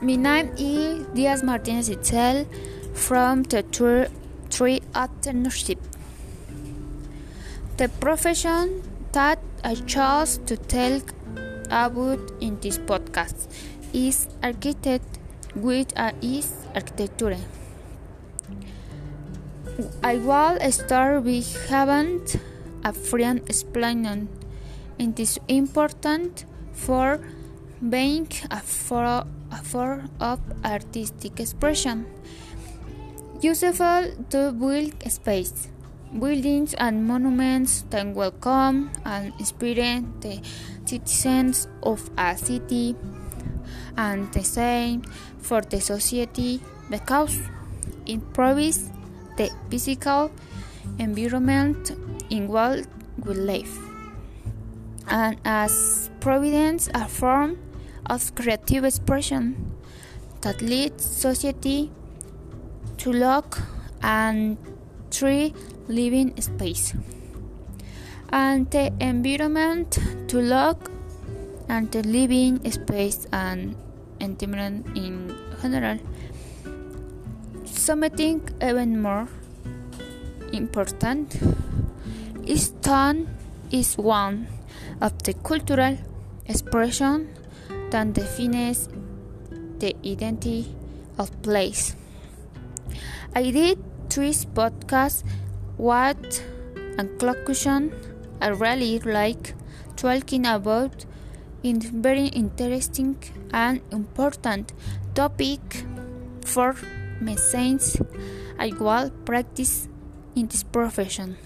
My name is Diaz Martinez Itzel from the tour Tree Alternship. The profession that I chose to tell about in this podcast is architect with a is architecture. I will start with having a friend explaining it is important for being a form of artistic expression. Useful to build space, buildings and monuments that welcome and inspire the citizens of a city, and the same for the society. Because it improves the physical environment in which we live. And as providence a form of creative expression that leads society to look and tree living space. And the environment to look and the living space and environment in general. Something even more important is tone is one of the cultural expression that defines the identity of place. I did three podcasts, what and conclusion I really like talking about in very interesting and important topic for me since I will practice in this profession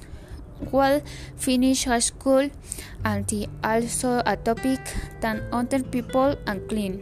will finish high school and also a topic than other people and clean.